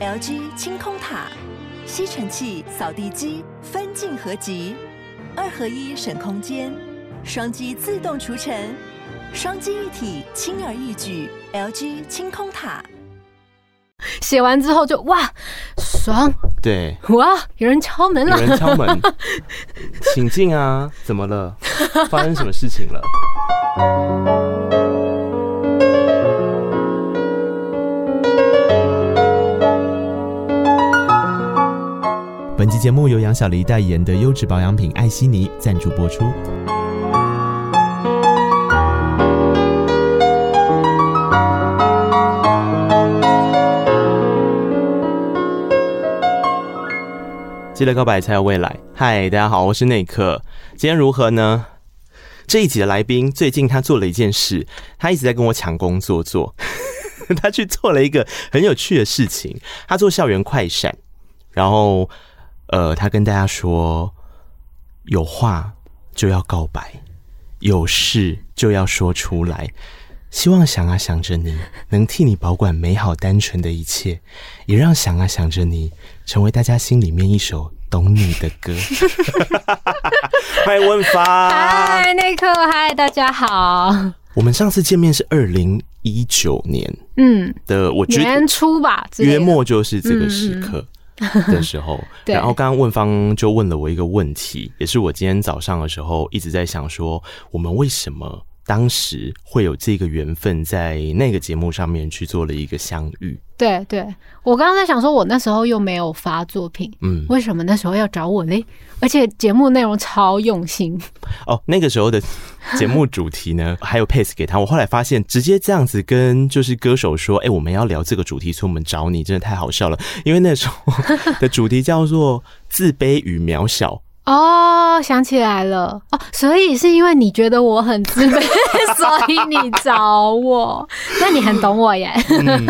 LG 清空塔，吸尘器、扫地机分镜合集，二合一省空间，双击自动除尘，双击一体轻而易举。LG 清空塔。写完之后就哇爽，对，哇有人敲门了，有人敲门，请进啊，怎么了？发生什么事情了？期节目由杨小黎代言的优质保养品艾希妮赞助播出。记得告白才有未来。嗨，大家好，我是内克。今天如何呢？这一集的来宾最近他做了一件事，他一直在跟我抢工作做。他去做了一个很有趣的事情，他做校园快闪，然后呃，他跟大家说，有话就要告白，有事就要说出来。希望想啊想着你能替你保管美好单纯的一切，也让想啊想着你成为大家心里面一首懂你的歌。欢迎问发，嗨，内克，嗨，大家好。我们上次见面是二零一九年，嗯。的，我觉得年初吧，约末就是这个时刻的时候。然后刚刚问方就问了我一个问题，也是我今天早上的时候一直在想说，我们为什么？当时会有这个缘分，在那个节目上面去做了一个相遇。对对，我刚刚在想说，我那时候又没有发作品，嗯，为什么那时候要找我嘞？而且节目内容超用心。哦，那个时候的节目主题呢，还有 pace 给他。我后来发现，直接这样子跟就是歌手说，哎、欸，我们要聊这个主题，所以我们找你，真的太好笑了。因为那时候的主题叫做自卑与渺小。哦，想起来了哦，所以是因为你觉得我很自卑，所以你找我。那你很懂我耶。嗯、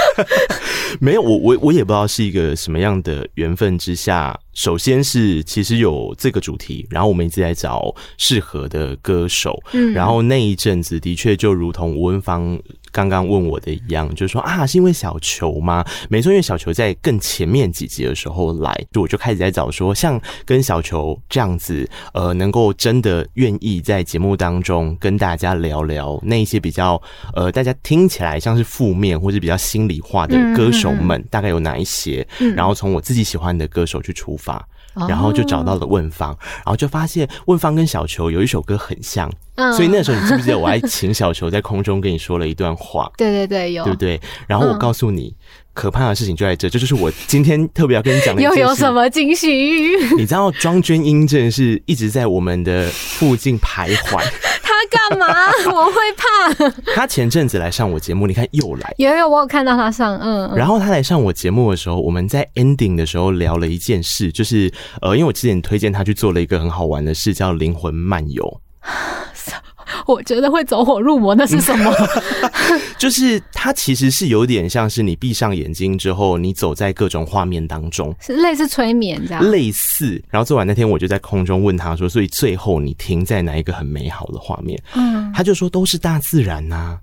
没有，我我我也不知道是一个什么样的缘分之下。首先是其实有这个主题，然后我们一直在找适合的歌手，嗯，然后那一阵子的确就如同吴文芳刚刚问我的一样，就是说啊，是因为小球吗？没错，因为小球在更前面几集的时候来，就我就开始在找说，像跟小球这样子，呃，能够真的愿意在节目当中跟大家聊聊那一些比较呃，大家听起来像是负面或是比较心里话的歌手们，大概有哪一些？然后从我自己喜欢的歌手去出发。然后就找到了问方，然后就发现问方跟小球有一首歌很像，所以那时候你记不记得我还请小球在空中跟你说了一段话？对对对，有，对不对？然后我告诉你，可怕的事情就在这，这就是我今天特别要跟你讲的。又有什么惊喜？你知道庄娟英真的是一直在我们的附近徘徊。干嘛？我会怕。他前阵子来上我节目，你看又来。有有，我有看到他上，嗯。然后他来上我节目的时候，我们在 ending 的时候聊了一件事，就是呃，因为我之前推荐他去做了一个很好玩的事，叫灵魂漫游。我觉得会走火入魔，那是什么？就是它其实是有点像是你闭上眼睛之后，你走在各种画面当中，是类似催眠这样。类似。然后做完那天，我就在空中问他说：“所以最后你停在哪一个很美好的画面？”嗯，他就说：“都是大自然呐、啊。”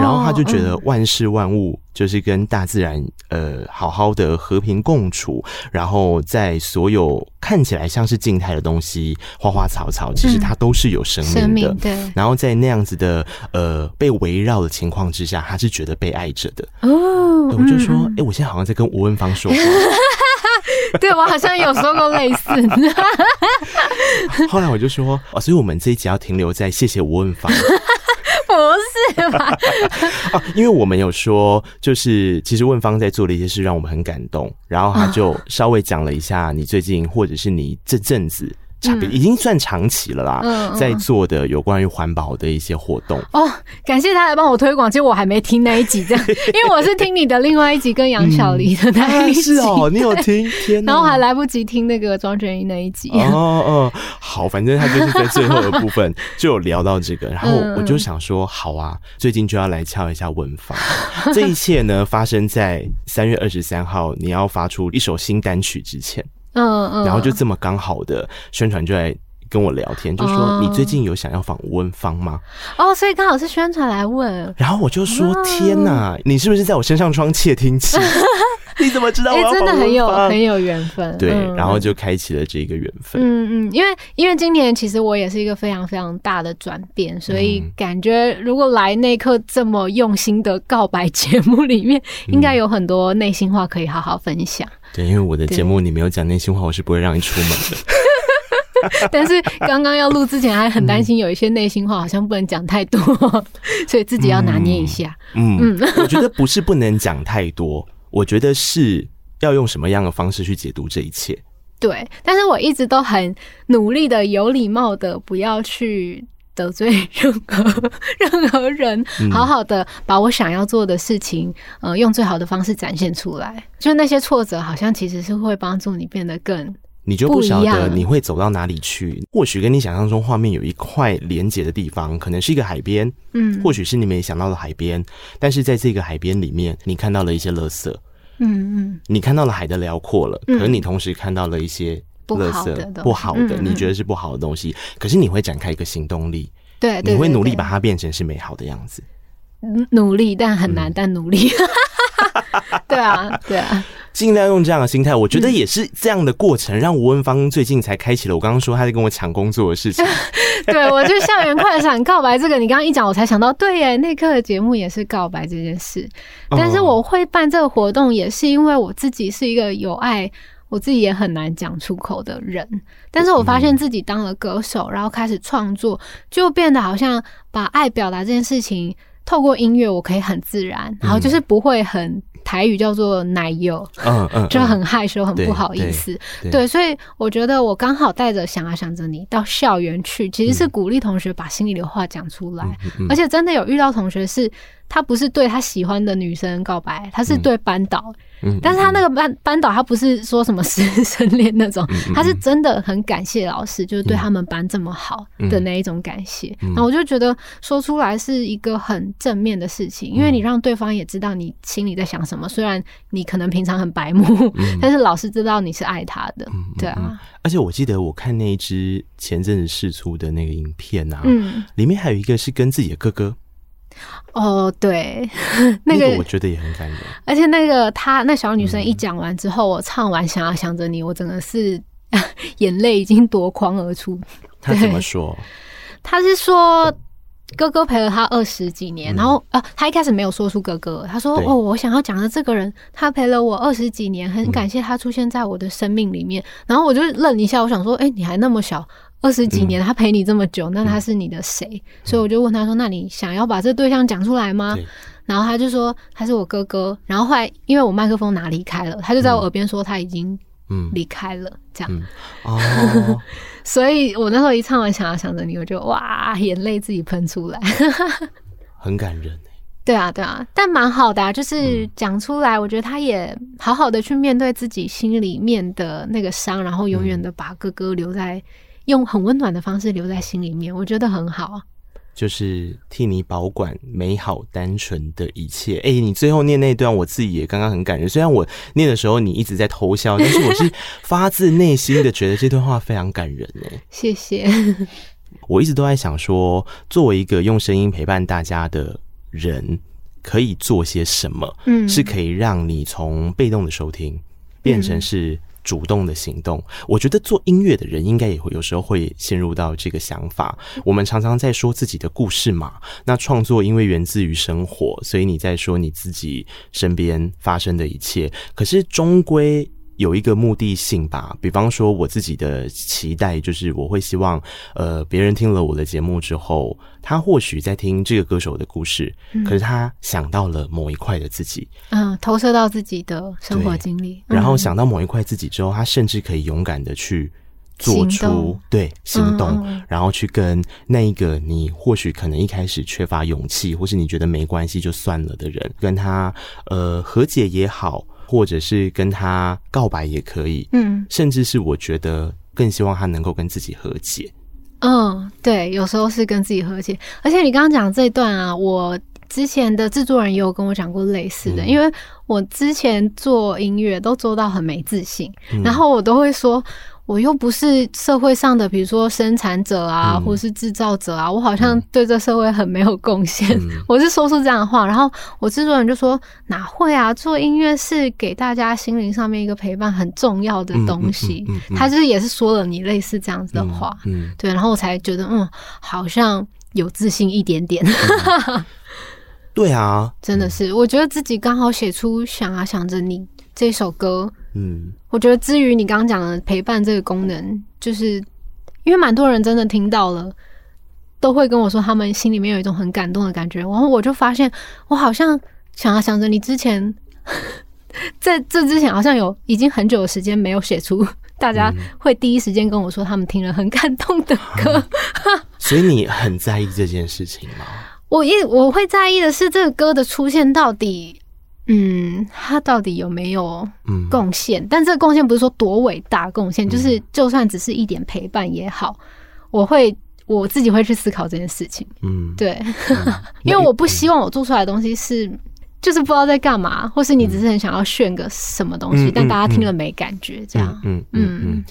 然后他就觉得万事万物就是跟大自然呃好好的和平共处，然后在所有看起来像是静态的东西，花花草草，其实它都是有生命的。对。然后在那样子的呃被围绕的情况之下，他是觉得被爱着的。哦。我就说，哎，我现在好像在跟吴文芳说话。对，我好像有说过类似。后来我就说，哦，所以我们这一集要停留在谢谢吴文芳。不是吧？啊，因为我们有说，就是其实问方在做的一些事让我们很感动，然后他就稍微讲了一下你最近或者是你这阵子。已经算长期了啦，嗯、在做的有关于环保的一些活动哦。感谢他来帮我推广，其实我还没听那一集，这样，因为我是听你的另外一集跟杨小黎的那一集，是哦，你有听？天哪，然后还来不及听那个庄鹃瑛那一集。哦哦，好，反正他就是在最后的部分就有聊到这个，然后我就想说，好啊，最近就要来敲一下问房。这一切呢，发生在三月二十三号，你要发出一首新单曲之前。嗯嗯，然后就这么刚好的宣传就来跟我聊天，就说你最近有想要访问方吗？哦，所以刚好是宣传来问，然后我就说天哪，你是不是在我身上装窃听器？你怎么知道我？真的很有很有缘分。对，嗯、然后就开启了这个缘分。嗯嗯，因为因为今年其实我也是一个非常非常大的转变，所以感觉如果来那一刻这么用心的告白节目里面，应该有很多内心话可以好好分享。嗯、对，因为我的节目你没有讲内心话，我是不会让你出门的。但是刚刚要录之前还很担心有一些内心话好像不能讲太多，所以自己要拿捏一下。嗯嗯，我觉得不是不能讲太多，我觉得是要用什么样的方式去解读这一切。对，但是我一直都很努力的、有礼貌的，不要去得罪任何 任何人，好好的把我想要做的事情，呃，用最好的方式展现出来。就那些挫折，好像其实是会帮助你变得更。你就不晓得你会走到哪里去，或许跟你想象中画面有一块连接的地方，可能是一个海边，嗯，或许是你没想到的海边，但是在这个海边里面，你看到了一些垃圾，嗯嗯，你看到了海的辽阔了，可是你同时看到了一些垃圾，不好的，你觉得是不好的东西，可是你会展开一个行动力，对，你会努力把它变成是美好的样子，努力但很难，但努力，对啊，对啊。尽量用这样的心态，我觉得也是这样的过程，让吴文芳最近才开启了我刚刚说他在跟我抢工作的事情。对，我就校园快闪告白这个，你刚刚一讲，我才想到，对耶，那课的节目也是告白这件事。但是我会办这个活动，也是因为我自己是一个有爱，我自己也很难讲出口的人。但是我发现自己当了歌手，然后开始创作，就变得好像把爱表达这件事情，透过音乐，我可以很自然，然后就是不会很。台语叫做奶油，嗯嗯，就很害羞，很不好意思，对，所以我觉得我刚好带着想啊想着你到校园去，其实是鼓励同学把心里的话讲出来，而且真的有遇到同学是。他不是对他喜欢的女生告白，他是对班导。嗯，但是他那个班班导，他不是说什么师生恋那种，他是真的很感谢老师，就是对他们班这么好的那一种感谢。那我就觉得说出来是一个很正面的事情，因为你让对方也知道你心里在想什么。虽然你可能平常很白目，但是老师知道你是爱他的。对啊，而且我记得我看那一支前阵子试出的那个影片啊，嗯，里面还有一个是跟自己的哥哥。哦，对，那个我觉得也很感人。而且那个她那小女生一讲完之后，我唱完想要想着你，我真的是 眼泪已经夺眶而出。她怎么说？她是说哥哥陪了她二十几年，然后啊，她一开始没有说出哥哥，她说哦，我想要讲的这个人，他陪了我二十几年，很感谢他出现在我的生命里面。然后我就愣一下，我想说，哎，你还那么小。二十几年，他陪你这么久，那他是你的谁？嗯、所以我就问他说：“那你想要把这对象讲出来吗？”然后他就说：“他是我哥哥。”然后后来因为我麦克风拿离开了，他就在我耳边说他已经离开了，这样。嗯嗯、哦，所以我那时候一唱完《想要想着你》，我就哇，眼泪自己喷出来，很感人。对啊，对啊，但蛮好的啊，就是讲出来，我觉得他也好好的去面对自己心里面的那个伤，然后永远的把哥哥留在。用很温暖的方式留在心里面，我觉得很好。就是替你保管美好单纯的一切。哎、欸，你最后念那段，我自己也刚刚很感人。虽然我念的时候你一直在偷笑，但是我是发自内心的觉得这段话非常感人。哎，谢谢。我一直都在想说，作为一个用声音陪伴大家的人，可以做些什么？嗯，是可以让你从被动的收听变成是。主动的行动，我觉得做音乐的人应该也会有时候会陷入到这个想法。我们常常在说自己的故事嘛，那创作因为源自于生活，所以你在说你自己身边发生的一切，可是终归。有一个目的性吧，比方说我自己的期待就是，我会希望，呃，别人听了我的节目之后，他或许在听这个歌手的故事，嗯、可是他想到了某一块的自己，嗯，投射到自己的生活经历，然后想到某一块自己之后，他甚至可以勇敢的去做出行对行动，嗯、然后去跟那一个你或许可能一开始缺乏勇气，或是你觉得没关系就算了的人，跟他呃和解也好。或者是跟他告白也可以，嗯，甚至是我觉得更希望他能够跟自己和解。嗯，对，有时候是跟自己和解。而且你刚刚讲这一段啊，我之前的制作人也有跟我讲过类似的，嗯、因为我之前做音乐都做到很没自信，嗯、然后我都会说。我又不是社会上的，比如说生产者啊，嗯、或是制造者啊，我好像对这社会很没有贡献。嗯、我是说出这样的话，然后我制作人就说：“哪会啊？做音乐是给大家心灵上面一个陪伴，很重要的东西。嗯”嗯嗯嗯、他就是也是说了你类似这样子的话，嗯，嗯对，然后我才觉得嗯，好像有自信一点点。嗯、对啊，真的是，我觉得自己刚好写出想啊想着你这首歌。嗯，我觉得至于你刚刚讲的陪伴这个功能，就是因为蛮多人真的听到了，都会跟我说他们心里面有一种很感动的感觉。然后我就发现，我好像想啊想着你之前 在这之前，好像有已经很久的时间没有写出大家会第一时间跟我说他们听了很感动的歌。嗯、所以你很在意这件事情吗？我一我会在意的是这个歌的出现到底。嗯，他到底有没有贡献？嗯、但这个贡献不是说多伟大贡献，嗯、就是就算只是一点陪伴也好，我会我自己会去思考这件事情。嗯，对，嗯、因为我不希望我做出来的东西是就是不知道在干嘛，或是你只是很想要炫个什么东西，嗯、但大家听了没感觉，这样。嗯嗯。嗯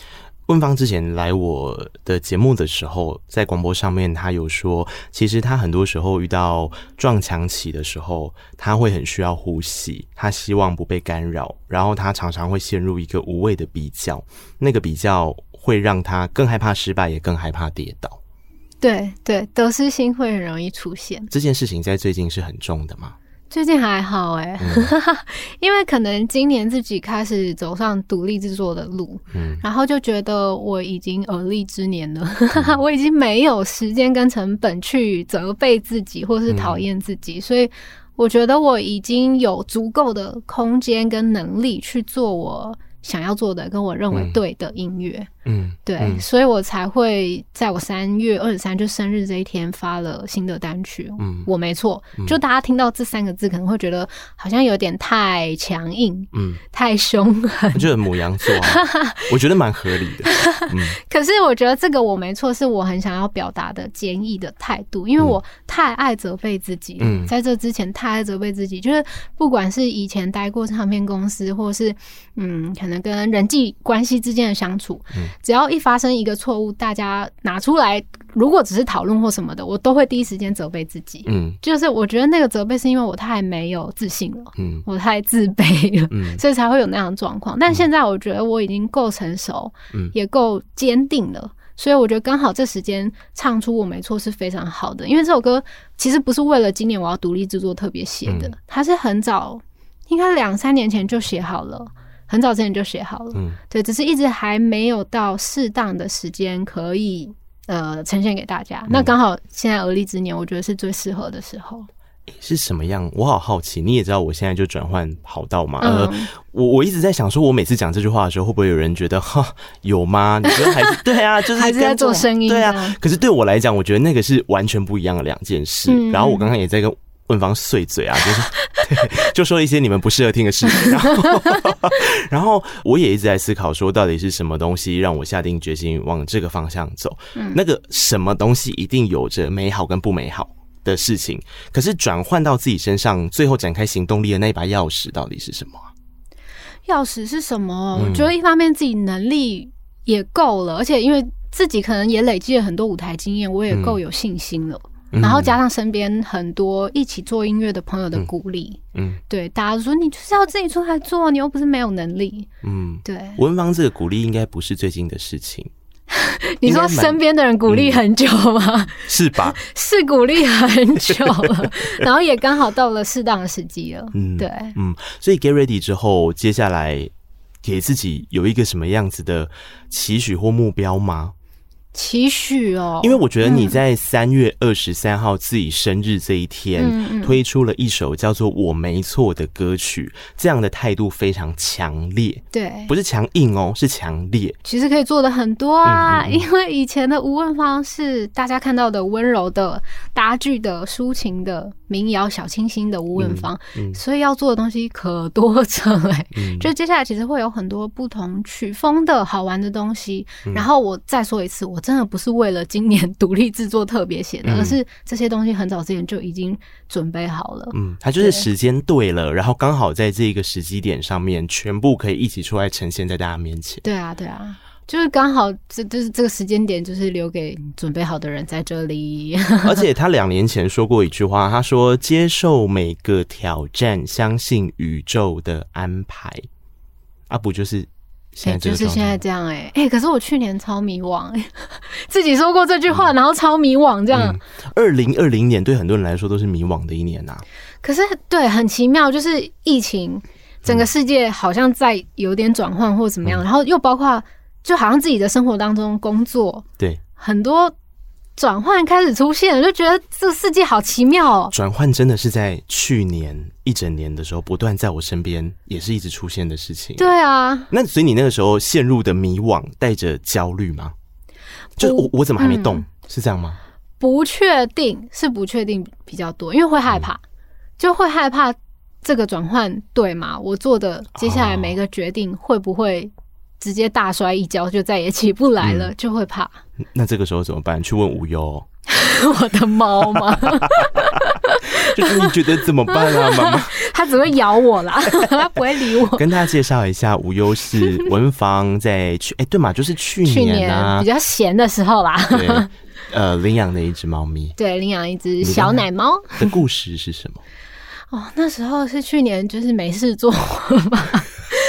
问方之前来我的节目的时候，在广播上面，他有说，其实他很多时候遇到撞墙期的时候，他会很需要呼吸，他希望不被干扰，然后他常常会陷入一个无谓的比较，那个比较会让他更害怕失败，也更害怕跌倒。对对，得失心会很容易出现。这件事情在最近是很重的吗？最近还好哎、欸，嗯、因为可能今年自己开始走上独立制作的路，嗯，然后就觉得我已经而立之年了，嗯、我已经没有时间跟成本去责备自己或是讨厌自己，嗯、所以我觉得我已经有足够的空间跟能力去做我想要做的，跟我认为对的音乐。嗯嗯，对，嗯、所以我才会在我三月二十三就生日这一天发了新的单曲。嗯，我没错，嗯、就大家听到这三个字可能会觉得好像有点太强硬，嗯，太凶狠。我觉得母羊座，我觉得蛮合理的。嗯，可是我觉得这个我没错，是我很想要表达的坚毅的态度，因为我太爱责备自己。嗯，在这之前太爱责备自己，就是不管是以前待过唱片公司，或是嗯，可能跟人际关系之间的相处，嗯。只要一发生一个错误，大家拿出来，如果只是讨论或什么的，我都会第一时间责备自己。嗯，就是我觉得那个责备是因为我太没有自信了，嗯，我太自卑了，嗯，所以才会有那样的状况。但现在我觉得我已经够成熟，嗯，也够坚定了，所以我觉得刚好这时间唱出我没错是非常好的。因为这首歌其实不是为了今年我要独立制作特别写的，它是很早，应该两三年前就写好了。很早之前就写好了，嗯，对，只是一直还没有到适当的时间可以呃呈现给大家。嗯、那刚好现在而立之年，我觉得是最适合的时候。是什么样？我好好奇。你也知道我现在就转换跑道嘛？嗯、呃，我我一直在想说，我每次讲这句话的时候，会不会有人觉得哈有吗？你觉得还是 对啊？就是还是在做声音，对啊。可是对我来讲，我觉得那个是完全不一样的两件事。嗯、然后我刚刚也在跟。问方碎嘴啊，就是 就说一些你们不适合听的事情，然后 然后我也一直在思考，说到底是什么东西让我下定决心往这个方向走？嗯，那个什么东西一定有着美好跟不美好的事情，可是转换到自己身上，最后展开行动力的那一把钥匙到底是什么？钥匙是什么？我觉得一方面自己能力也够了，而且因为自己可能也累积了很多舞台经验，我也够有信心了。然后加上身边很多一起做音乐的朋友的鼓励，嗯，嗯。对，大家都说你就是要自己出来做，你又不是没有能力，嗯，对。文芳这个鼓励应该不是最近的事情，你说身边的人鼓励很久吗？嗯、是吧？是鼓励很久了，然后也刚好到了适当的时机了，嗯，对，嗯，所以 get ready 之后，接下来给自己有一个什么样子的期许或目标吗？期许哦，因为我觉得你在三月二十三号自己生日这一天，嗯、推出了一首叫做《我没错》的歌曲，嗯、这样的态度非常强烈。对，不是强硬哦，是强烈。其实可以做的很多啊，嗯嗯嗯，因为以前的吴问方是大家看到的温柔的、搭剧的、抒情的民谣小清新的吴问方，嗯嗯、所以要做的东西可多着嘞。嗯、就接下来其实会有很多不同曲风的好玩的东西。嗯、然后我再说一次，我。真的不是为了今年独立制作特别写的，嗯、而是这些东西很早之前就已经准备好了。嗯，它就是时间对了，对然后刚好在这个时机点上面，全部可以一起出来呈现在大家面前。对啊，对啊。就是刚好这就是这个时间点，就是留给准备好的人在这里。而且他两年前说过一句话，他说：“接受每个挑战，相信宇宙的安排。”啊，不就是现在就是现在这样哎、欸、哎、欸，可是我去年超迷惘哎、欸，自己说过这句话，嗯、然后超迷惘这样。二零二零年对很多人来说都是迷惘的一年呐、啊。可是对，很奇妙，就是疫情，整个世界好像在有点转换或怎么样，嗯、然后又包括。就好像自己的生活当中工作，对很多转换开始出现了，就觉得这个世界好奇妙哦。转换真的是在去年一整年的时候，不断在我身边也是一直出现的事情。对啊，那所以你那个时候陷入的迷惘，带着焦虑吗？就我我怎么还没动？嗯、是这样吗？不确定，是不确定比较多，因为会害怕，嗯、就会害怕这个转换对吗？我做的接下来每一个决定会不会？直接大摔一跤就再也起不来了，嗯、就会怕。那这个时候怎么办？去问无忧，我的猫吗？就是你觉得怎么办啊，妈妈？它只会咬我啦，它不会理我。跟大家介绍一下，无忧是文房在去哎、欸、对嘛，就是去年啊，年比较闲的时候啦。对，呃，领养的一只猫咪。对，领养一只小奶猫。的故事是什么？哦，那时候是去年，就是没事做嘛。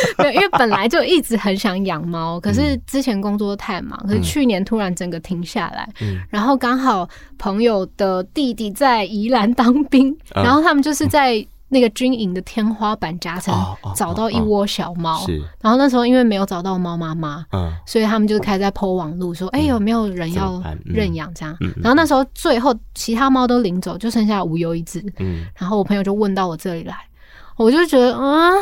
对，因为本来就一直很想养猫，可是之前工作太忙，可是去年突然整个停下来，嗯、然后刚好朋友的弟弟在宜兰当兵，嗯、然后他们就是在那个军营的天花板夹层找到一窝小猫，然后那时候因为没有找到猫妈妈，嗯，所以他们就开始在 po 网路说，哎、欸，有没有人要认养这样？然后那时候最后其他猫都领走，就剩下无忧一只，嗯，然后我朋友就问到我这里来，我就觉得，嗯。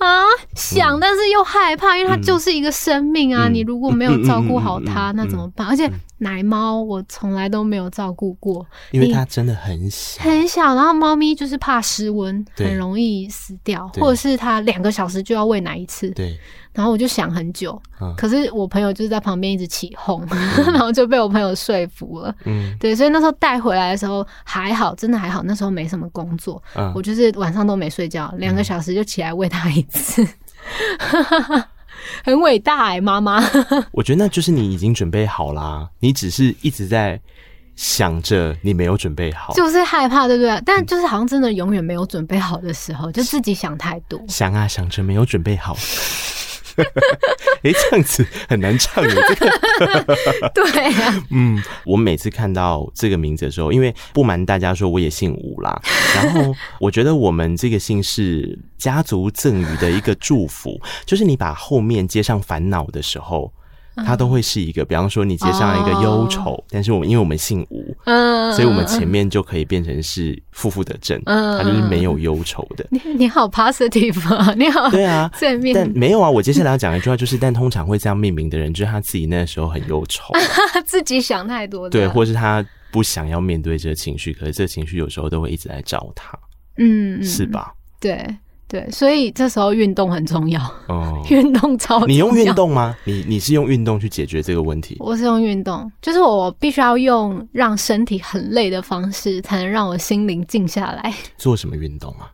啊，想但是又害怕，因为它就是一个生命啊！你如果没有照顾好它，那怎么办？而且奶猫我从来都没有照顾过，因为它真的很小，很小。然后猫咪就是怕失温，很容易死掉，或者是它两个小时就要喂奶一次。对。然后我就想很久，可是我朋友就是在旁边一直起哄，然后就被我朋友说服了。嗯，对，所以那时候带回来的时候还好，真的还好。那时候没什么工作，我就是晚上都没睡觉，两个小时就起来喂它一次 很伟大哎，妈妈。我觉得那就是你已经准备好啦，你只是一直在想着你没有准备好，就是害怕，对不对？但就是好像真的永远没有准备好的时候，就自己想太多，想啊想着没有准备好。哎，这样子很难唱的。这个 对啊，嗯，我每次看到这个名字的时候，因为不瞒大家说，我也姓吴啦。然后我觉得我们这个姓是家族赠予的一个祝福，就是你把后面接上烦恼的时候。它都会是一个，比方说你接上一个忧愁，哦、但是我们因为我们姓吴，嗯，所以我们前面就可以变成是负负得正，嗯，它就是没有忧愁的。你你好 positive 啊，你好，对啊，正面。但没有啊，我接下来要讲一句话，就是但通常会这样命名的人，就是他自己那时候很忧愁，自己想太多，对，或是他不想要面对这个情绪，可是这个情绪有时候都会一直来找他，嗯，是吧？对。对，所以这时候运动很重要哦，运动超重要。你用运动吗？你你是用运动去解决这个问题？我是用运动，就是我必须要用让身体很累的方式，才能让我心灵静下来。做什么运动啊？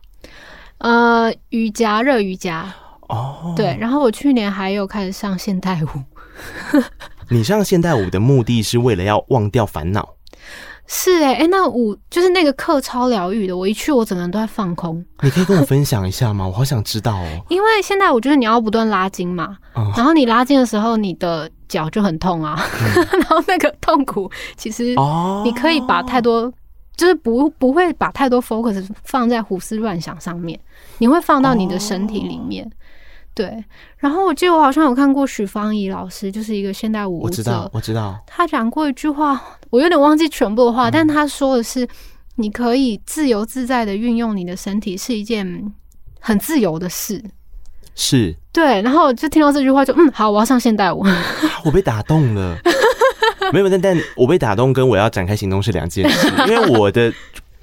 呃，瑜伽，热瑜伽。哦，对，然后我去年还有开始上现代舞。你上现代舞的目的是为了要忘掉烦恼？是哎、欸，哎、欸，那我就是那个课超疗愈的，我一去我整个人都在放空。你可以跟我分享一下吗？我好想知道哦。因为现在我觉得你要不断拉筋嘛，哦、然后你拉筋的时候，你的脚就很痛啊，嗯、然后那个痛苦其实你可以把太多，哦、就是不不会把太多 focus 放在胡思乱想上面，你会放到你的身体里面。哦对，然后我记得我好像有看过许芳宜老师，就是一个现代舞者，我知道，我知道，他讲过一句话，我有点忘记全部的话，嗯、但他说的是，你可以自由自在的运用你的身体，是一件很自由的事。是，对，然后就听到这句话就，就嗯，好，我要上现代舞。我被打动了，没有，但但我被打动跟我要展开行动是两件事，因为我的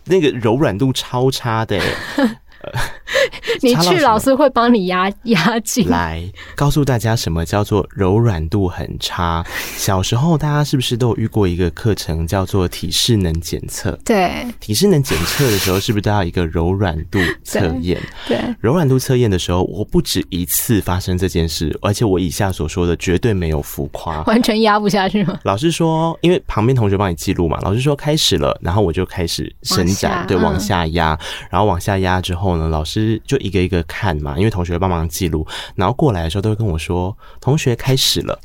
那个柔软度超差的。你去老师会帮你压压紧。来告诉大家什么叫做柔软度很差。小时候大家是不是都有遇过一个课程叫做体适能检测？对，体适能检测的时候是不是都要一个柔软度测验？对，柔软度测验的时候，我不止一次发生这件事，而且我以下所说的绝对没有浮夸，完全压不下去吗？老师说，因为旁边同学帮你记录嘛，老师说开始了，然后我就开始伸展，对，往下压，然后往下压之后呢，老师就一个一个看嘛，因为同学帮忙记录，然后过来的时候都会跟我说，同学开始了，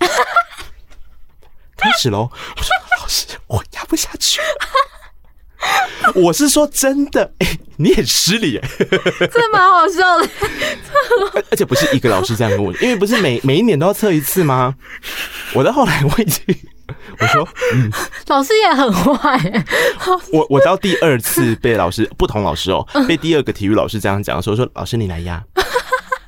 开始喽，我说老师，我压不下去。我是说真的，哎、欸，你很失礼，哎，这蛮好笑的。而且不是一个老师这样跟我，因为不是每每一年都要测一次吗？我到后来我已经，我说，嗯，老师也很坏。我我到第二次被老师不同老师哦，被第二个体育老师这样讲的时候，说老师你来压，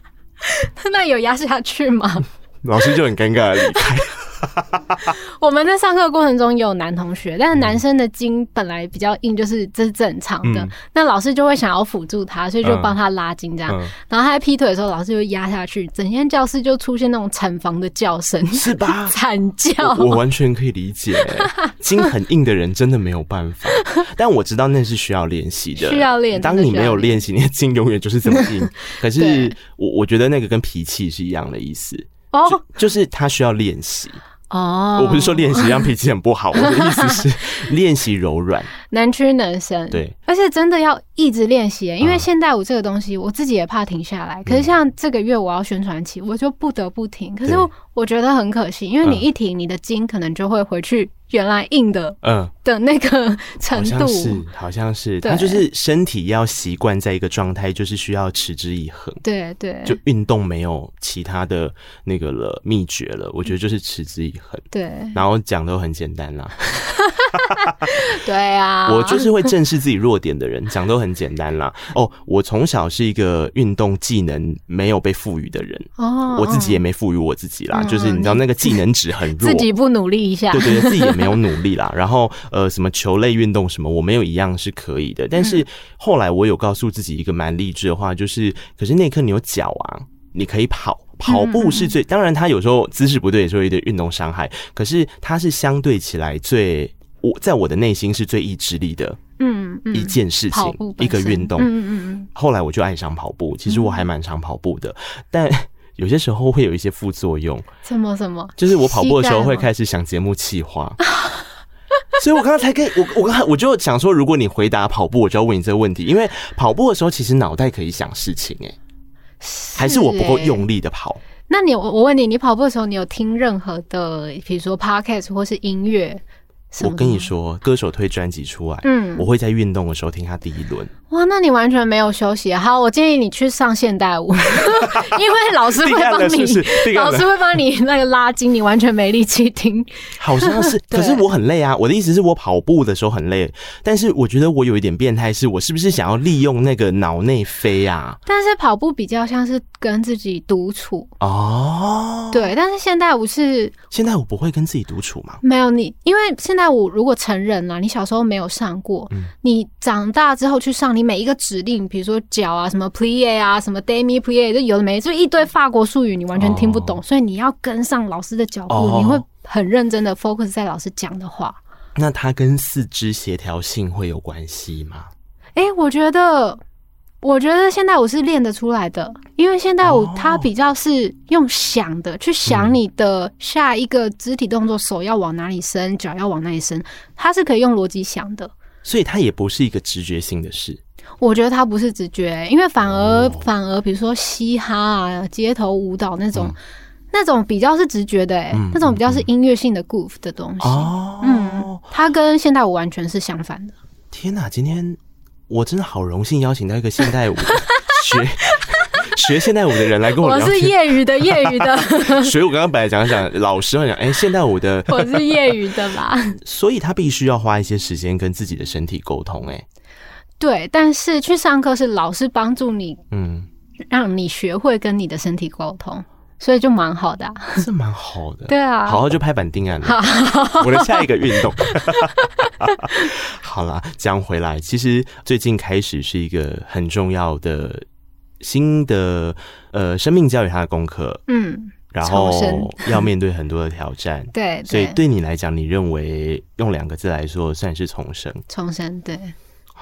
那有压下去吗？老师就很尴尬的离开。我们在上课过程中也有男同学，但是男生的筋本来比较硬，就是这是正常的。那、嗯、老师就会想要辅助他，所以就帮他拉筋这样。嗯嗯、然后他在劈腿的时候，老师就压下去，整间教室就出现那种产房的叫声，是吧？惨叫我，我完全可以理解。筋很硬的人真的没有办法，但我知道那是需要练习的，需要练。当你没有练习，你的筋永远就是这么硬。可是我我觉得那个跟脾气是一样的意思哦，就，就是他需要练习。哦，oh, 我不是说练习让脾气很不好，我的意思是 练习柔软，能屈能伸。对，而且真的要一直练习，因为现代舞这个东西，我自己也怕停下来。可是像这个月我要宣传期，我就不得不停。可是我觉得很可惜，因为你一停，你的筋可能就会回去。原来硬的，嗯的那个程度，好像是，好像是，他就是身体要习惯在一个状态，就是需要持之以恒。对对，就运动没有其他的那个了秘诀了，我觉得就是持之以恒。对，然后讲都很简单啦。对啊，我就是会正视自己弱点的人，讲都很简单啦。哦，我从小是一个运动技能没有被赋予的人，哦，我自己也没赋予我自己啦。就是你知道那个技能值很弱，自己不努力一下，对对对，自己也没有努力啦。然后呃，什么球类运动什么，我没有一样是可以的。但是后来我有告诉自己一个蛮励志的话，就是可是那一刻你有脚啊，你可以跑。跑步是最，当然他有时候姿势不对，也是会有点运动伤害。可是他是相对起来最，我在我的内心是最意志力的，嗯，一件事情，一个运动。嗯嗯嗯。后来我就爱上跑步，其实我还蛮常跑步的，但 有些时候会有一些副作用。什么什么？就是我跑步的时候会开始想节目企划，所以我刚刚才可以，我我刚才我就想说，如果你回答跑步，我就要问你这个问题，因为跑步的时候其实脑袋可以想事情，哎。还是我不够用力的跑？那你我我问你，你跑步的时候，你有听任何的，比如说 podcast 或是音乐？我跟你说，歌手推专辑出来，嗯，我会在运动的时候听他第一轮。哇，那你完全没有休息。好，我建议你去上现代舞，因为老师会帮你，是是老师会帮你那个拉筋，你完全没力气听。好像是，可是我很累啊。我的意思是我跑步的时候很累，但是我觉得我有一点变态，是我是不是想要利用那个脑内啡啊？但是跑步比较像是跟自己独处哦。对，但是现代舞是现代舞不会跟自己独处吗？没有你，因为现代舞如果成人了，你小时候没有上过，嗯、你长大之后去上你。每一个指令，比如说脚啊，什么 plie 啊，什么 demi plie，就有的没，就一堆法国术语，你完全听不懂，oh. 所以你要跟上老师的脚步，oh. 你会很认真的 focus 在老师讲的话。那它跟四肢协调性会有关系吗？哎、欸，我觉得，我觉得现代舞是练得出来的，因为现代舞它比较是用想的，oh. 去想你的下一个肢体动作，手要往哪里伸，脚要往哪里伸，它是可以用逻辑想的，所以它也不是一个直觉性的事。我觉得他不是直觉，因为反而、oh. 反而，比如说嘻哈啊、街头舞蹈那种，嗯、那种比较是直觉的，哎、嗯，那种比较是音乐性的 groove 的东西。哦、嗯，它跟现代舞完全是相反的。天哪，今天我真的好荣幸邀请到一个现代舞 学 学现代舞的人来跟我聊。我是业余的，业余的。所以我刚刚本来讲讲老师会讲，哎、欸，现代舞的，我是业余的吧。所以他必须要花一些时间跟自己的身体沟通，哎。对，但是去上课是老师帮助你，嗯，让你学会跟你的身体沟通，所以就蛮好的，啊，是蛮好的。对啊，好好就拍板定案了。好 我的下一个运动。好啦，讲回来，其实最近开始是一个很重要的新的呃生命教育它的功课，嗯，然后要面对很多的挑战，对，所以对你来讲，你认为用两个字来说算是重生？重生，对。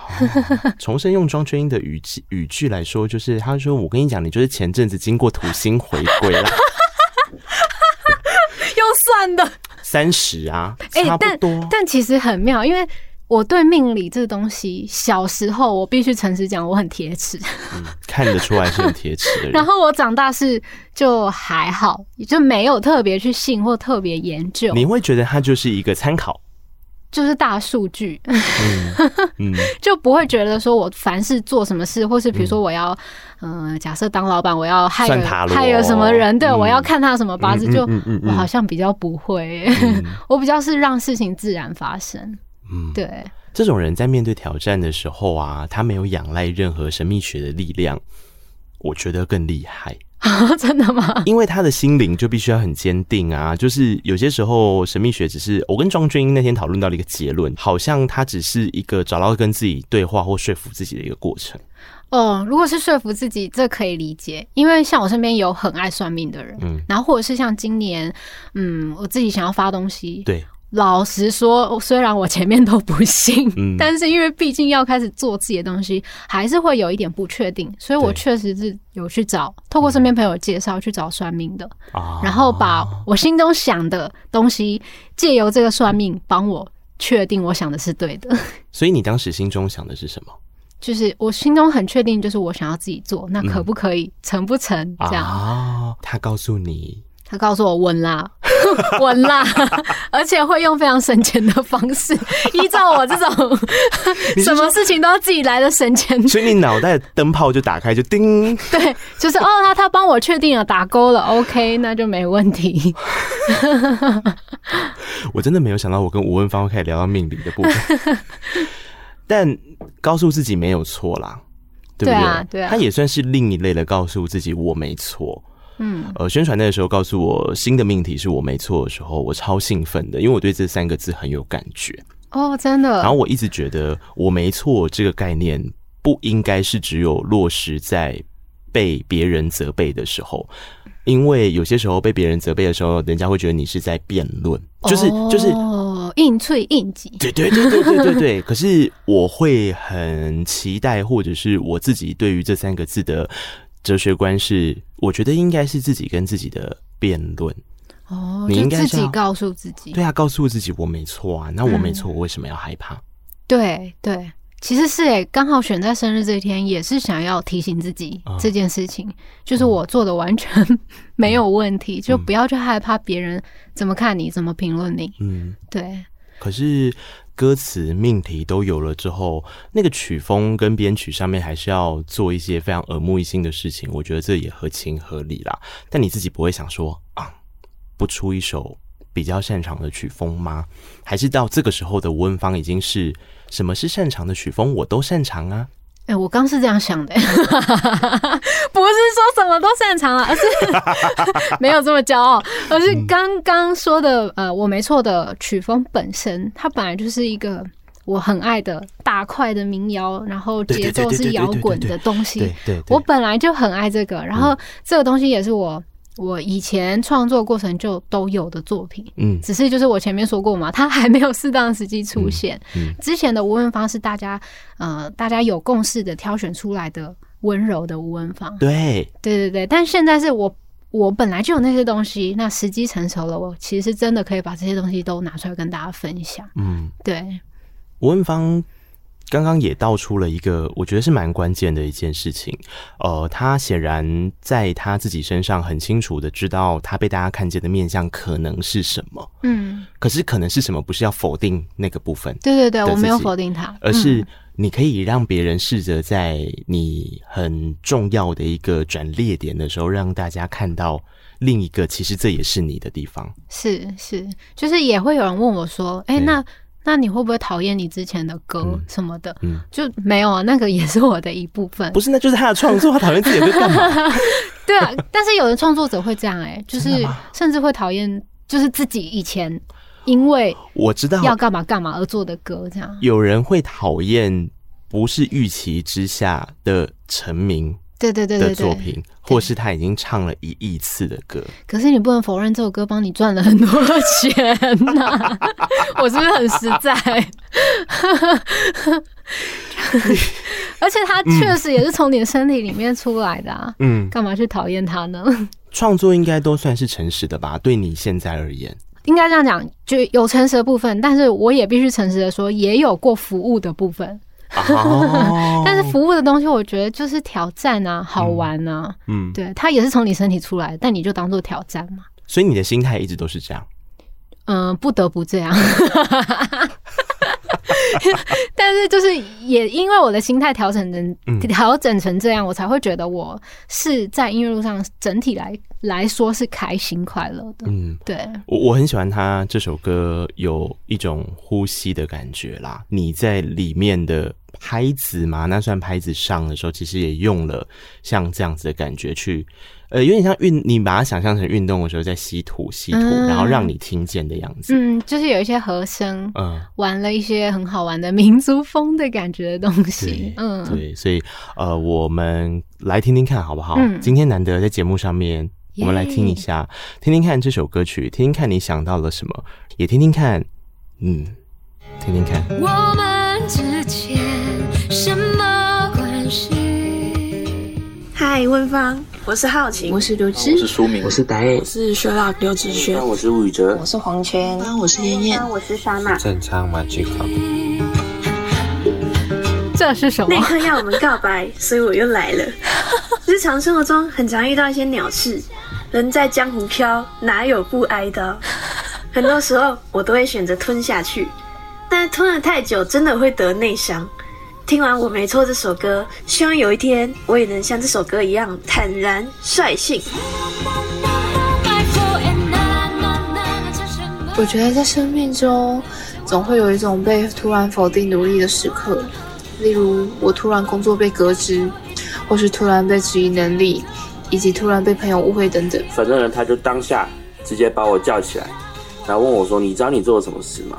哦、重生用庄鹃瑛的语气语句来说，就是他说：“我跟你讲，你就是前阵子经过土星回归了，又算的三十啊，差不多。欸、但，但其实很妙，因为我对命理这个东西，小时候我必须诚实讲，我很铁齿、嗯，看得出来是很铁齿的人。然后我长大是就还好，就没有特别去信或特别研究。你会觉得它就是一个参考。”就是大数据，嗯，就不会觉得说我凡是做什么事，或是比如说我要，嗯，假设当老板，我要害害有什么人，对，我要看他什么八字，就我好像比较不会，我比较是让事情自然发生。嗯，对，这种人在面对挑战的时候啊，他没有仰赖任何神秘学的力量，我觉得更厉害。啊，真的吗？因为他的心灵就必须要很坚定啊！就是有些时候，神秘学只是我跟庄君那天讨论到了一个结论，好像他只是一个找到跟自己对话或说服自己的一个过程。哦，如果是说服自己，这可以理解。因为像我身边有很爱算命的人，嗯，然后或者是像今年，嗯，我自己想要发东西，对。老实说，虽然我前面都不信，嗯、但是因为毕竟要开始做自己的东西，还是会有一点不确定，所以我确实是有去找，透过身边朋友介绍去找算命的，嗯、然后把我心中想的东西借由这个算命帮我确定我想的是对的。所以你当时心中想的是什么？就是我心中很确定，就是我想要自己做，那可不可以成不成？这样啊？他告诉你。他告诉我稳啦，稳啦，而且会用非常省钱的方式，依照我这种什么事情都要自己来的省钱，所以你脑袋灯泡就打开就叮，对，就是哦，他他帮我确定了打勾了，OK，那就没问题。我真的没有想到，我跟吴文芳会开始聊到命理的部分，但告诉自己没有错啦，对不对？对啊，对啊，他也算是另一类的告诉自己我没错。嗯，呃，宣传那个时候告诉我新的命题是我没错的时候，我超兴奋的，因为我对这三个字很有感觉。哦，真的。然后我一直觉得我没错这个概念不应该是只有落实在被别人责备的时候，因为有些时候被别人责备的时候，人家会觉得你是在辩论，就是就是哦，硬脆硬挤。对对对对对对对。可是我会很期待，或者是我自己对于这三个字的。哲学观是，我觉得应该是自己跟自己的辩论。哦，你应该自己告诉自己，对啊，告诉自己我没错啊。那我没错，我为什么要害怕？嗯、对对，其实是诶，刚好选在生日这一天，也是想要提醒自己这件事情，嗯、就是我做的完全 没有问题，嗯、就不要去害怕别人怎么看你，怎么评论你。嗯，对。可是。歌词命题都有了之后，那个曲风跟编曲上面还是要做一些非常耳目一新的事情。我觉得这也合情合理啦。但你自己不会想说啊，不出一首比较擅长的曲风吗？还是到这个时候的吴文芳已经是什么是擅长的曲风，我都擅长啊？哎、欸，我刚是这样想的，不是说什么都擅长了，而是 没有这么骄傲，而是刚刚说的，呃，我没错的曲风本身，它本来就是一个我很爱的大块的民谣，然后节奏是摇滚的东西，我本来就很爱这个，然后这个东西也是我。我以前创作过程就都有的作品，嗯，只是就是我前面说过嘛，它还没有适当的时机出现。嗯，嗯，之前的吴文芳是大家呃大家有共识的挑选出来的温柔的吴文芳，对，对对对。但现在是我我本来就有那些东西，那时机成熟了，我其实是真的可以把这些东西都拿出来跟大家分享。嗯，对，吴文芳。刚刚也道出了一个我觉得是蛮关键的一件事情，呃，他显然在他自己身上很清楚的知道他被大家看见的面相可能是什么，嗯，可是可能是什么不是要否定那个部分，对对对，我没有否定他，而是你可以让别人试着在你很重要的一个转捩点的时候，让大家看到另一个其实这也是你的地方，是是，就是也会有人问我说，哎，那。那你会不会讨厌你之前的歌什么的？嗯，嗯就没有啊，那个也是我的一部分。不是，那就是他的创作，他讨厌自己会干嘛？对啊，但是有的创作者会这样、欸，哎，就是甚至会讨厌，就是自己以前因为我知道要干嘛干嘛而做的歌，这样。有人会讨厌不是预期之下的成名，对对对的作品，或是他已经唱了一亿次的歌。可是你不能否认这首歌帮你赚了很多钱呐、啊！我是不是很实在？而且他确实也是从你的身体里面出来的啊！嗯，干嘛去讨厌他呢？创作应该都算是诚实的吧？对你现在而言，应该这样讲，就有诚实的部分，但是我也必须诚实的说，也有过服务的部分。哦，但是服务的东西，我觉得就是挑战啊，好玩啊，嗯，对，它也是从你身体出来，但你就当做挑战嘛。所以你的心态一直都是这样。嗯，不得不这样。但是就是也因为我的心态调整成调整成这样，我才会觉得我是在音乐路上整体来来说是开心快乐的。嗯，对，我我很喜欢他这首歌有一种呼吸的感觉啦。你在里面的拍子嘛，那算拍子上的时候，其实也用了像这样子的感觉去。呃，有点像运，你把它想象成运动的时候在吸吐、吸吐，嗯，然后让你听见的样子。嗯，就是有一些和声，嗯，玩了一些很好玩的民族风的感觉的东西。嗯，对，所以呃，我们来听听看好不好？嗯，今天难得在节目上面，我们来听一下，听听看这首歌曲，听听看你想到了什么，也听听看，嗯，听听看。我们嗨，温芳。我是浩晴，我是刘芝，我是苏明，我是戴，我是 Sherlock 刘志轩，我是吴宇哲，我是黄泉，我是燕燕，我是莎娜。正常马吉克，这是什么？那刻要我们告白，所以我又来了。日常生活中很常遇到一些鸟事，人在江湖飘，哪有不挨刀？很多时候我都会选择吞下去，但是吞了太久，真的会得内伤。听完我没错这首歌，希望有一天我也能像这首歌一样坦然率性。我觉得在生命中总会有一种被突然否定努力的时刻，例如我突然工作被革职，或是突然被质疑能力，以及突然被朋友误会等等。反正呢，他就当下直接把我叫起来，然后问我说：“你知道你做了什么事吗？”